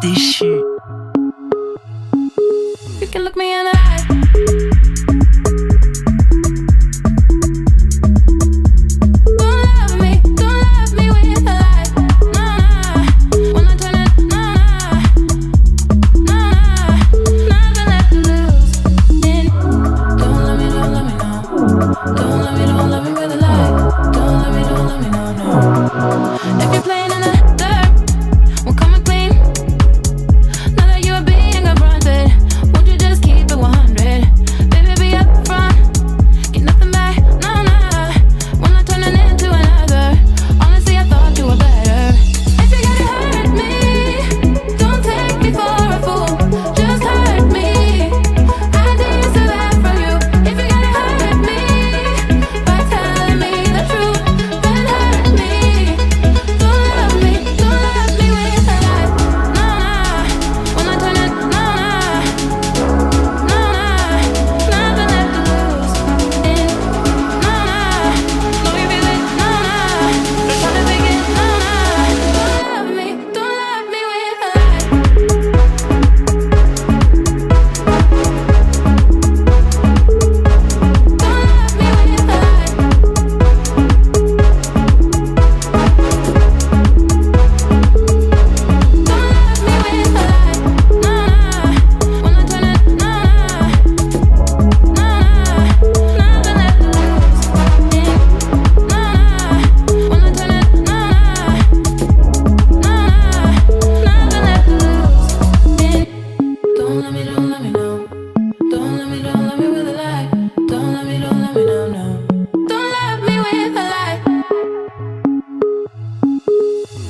déchu.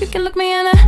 You can look me in the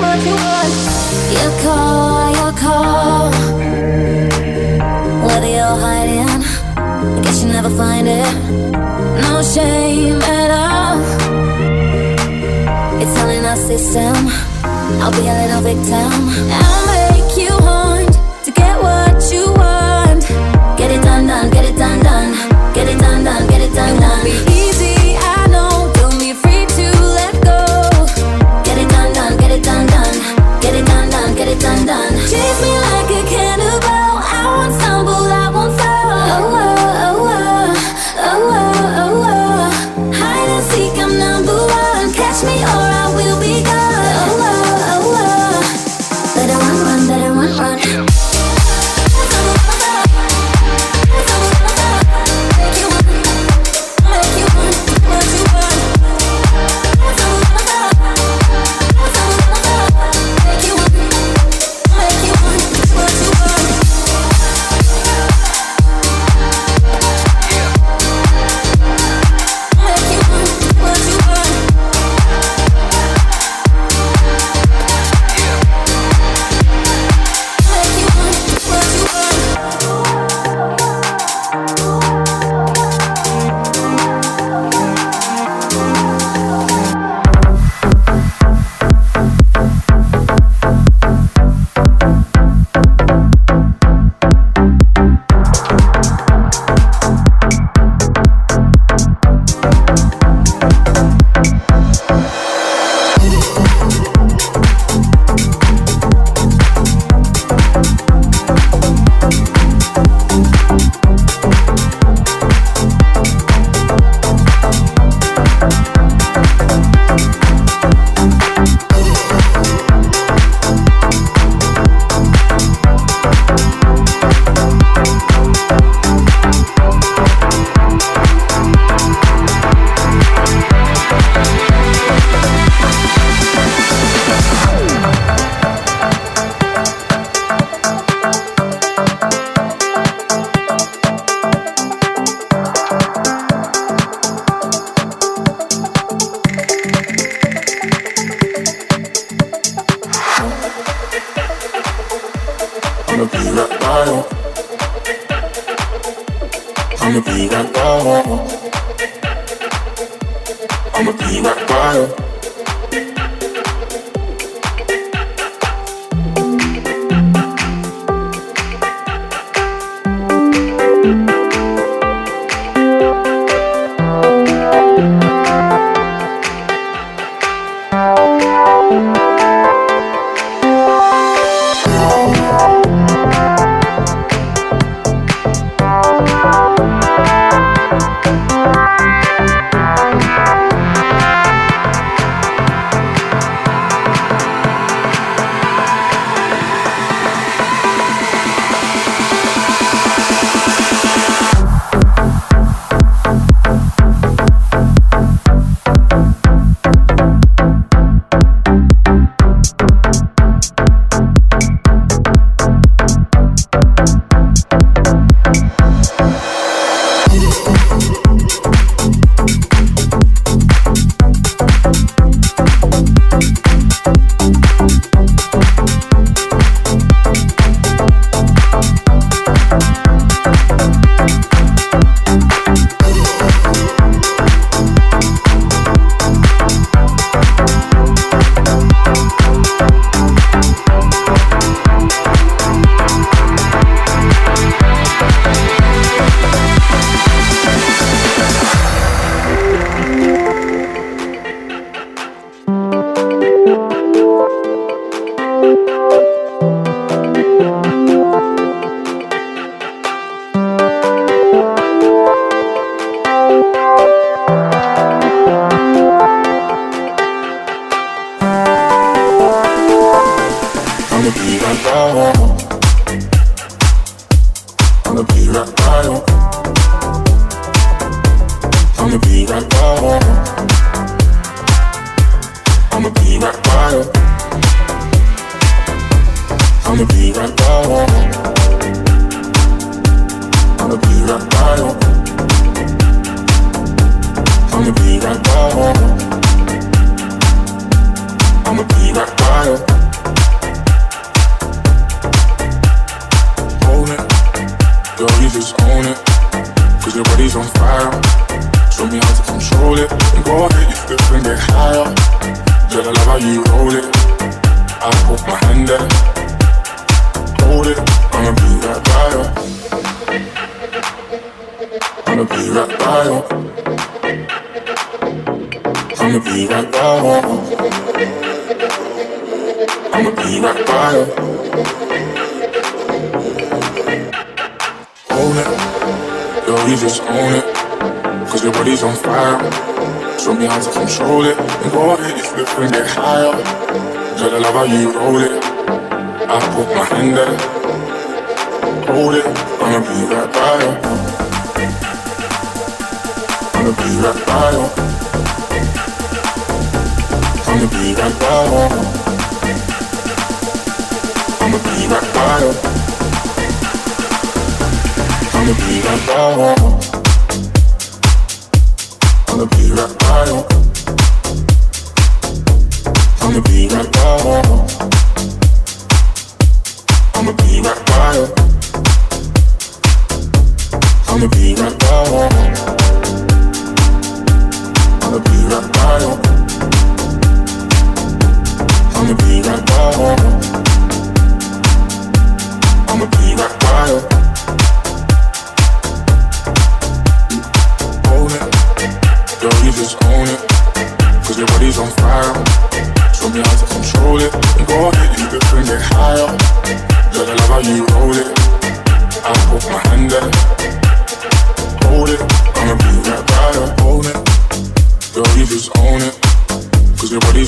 what you want. Your call, your call. Whether you're hiding, I guess you never find it. No shame at all. It's all in our system. I'll be a little victim. I'll make you to get what you want. Get it done, done, get it done, done. Get it done, done, get it done, done. It won't be easy. done done. Chase me like a I'ma be right by you. I'ma be right by you. Hold it, girl, you just own it. Cause your body's on fire. Show me how to control it. And go ahead, you flip and get higher. Girl, I love how you roll it. I put my hand there. Hold it, I'ma be right by you. I'ma be right by you. I'ma be right by. I'ma be right by. Own it, yo, you just own it. Cause your body's on fire. Show me how to control it. And ahead, you flip and get higher. Girl, I love how you roll it. I put my hand there. Hold it, I'ma be right by you. I'ma be right by you. I'ma be right by. I'ma be right by. I'ma be right by. I'ma be right by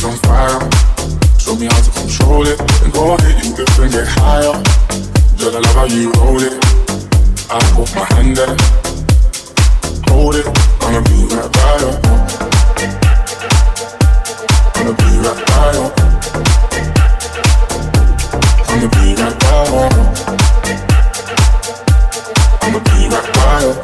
On fire. Show me how to control it. And go ahead, you could bring it higher. Girl, I love how you roll it. I put my hand there. Hold it, I'ma be right by you. I'ma be right by you. I'ma be right by you. I'ma be right by you.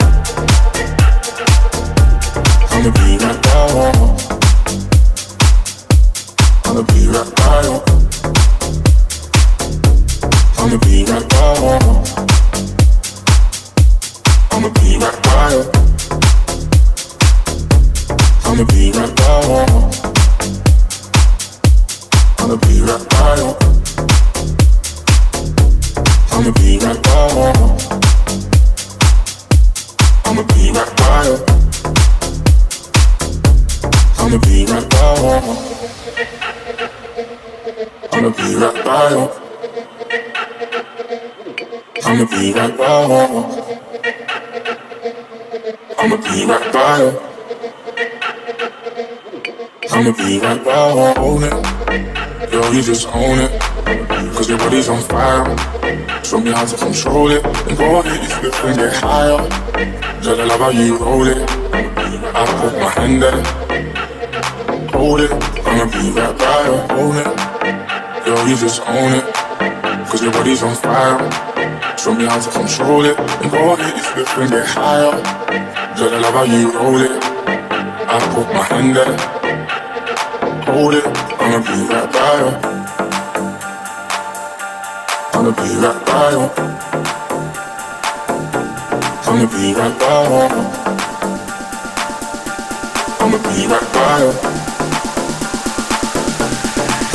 I'ma be right by you. I'ma be right by you. I'ma be right by you. I'ma be right by you. Own it, yo, you just own it. Cause your body's on fire. Show me how to control it. And go ahead, you flip and get higher. Girl, I love how you roll it. I put my hand there. Hold it, I'ma be by you. Own it, yo, you just own it. Cause your body's on fire. Show me how to control it. And go ahead, you flip get higher. Girl, I love how you roll it. I put my hand there. Hold it, I'ma be right by. I'ma be right by. I'ma be by you. I'ma be right by you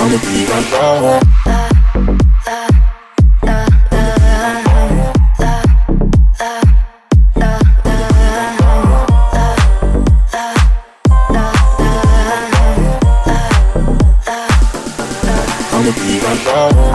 on the beat right now. On the.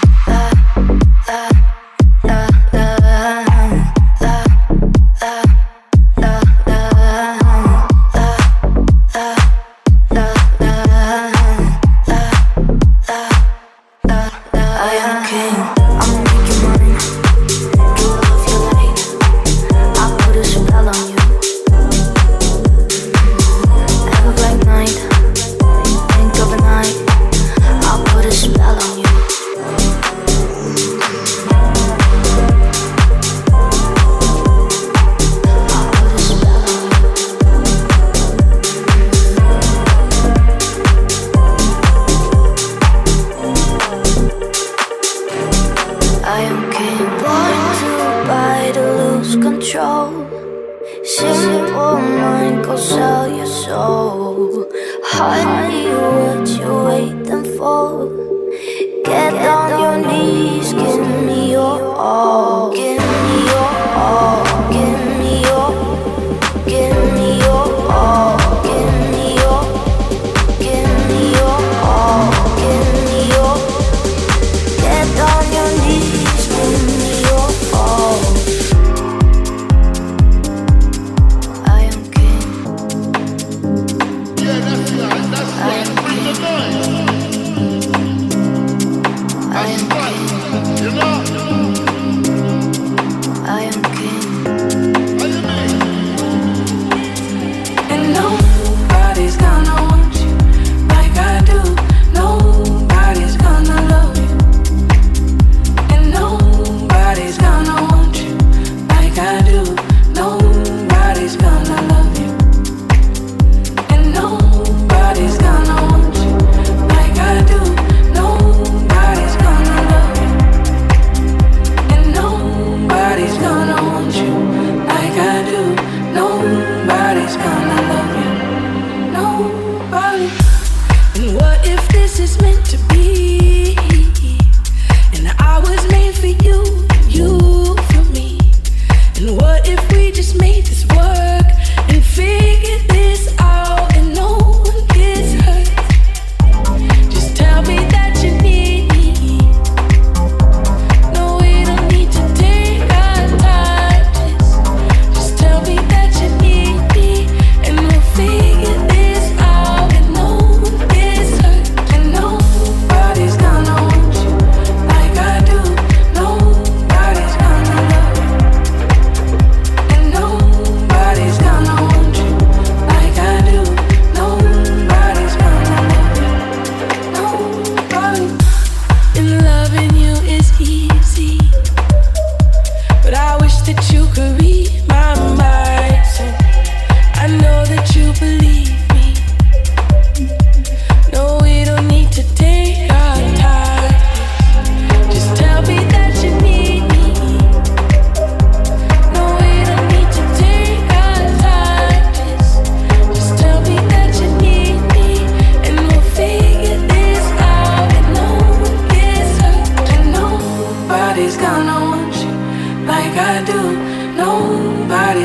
人呢人呢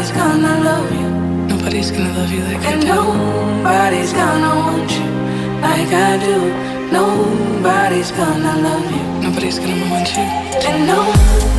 nobody's gonna love you. Nobody's gonna love you like and I do. Nobody's gonna want you like I do. Nobody's gonna love you. Nobody's gonna want you. And no.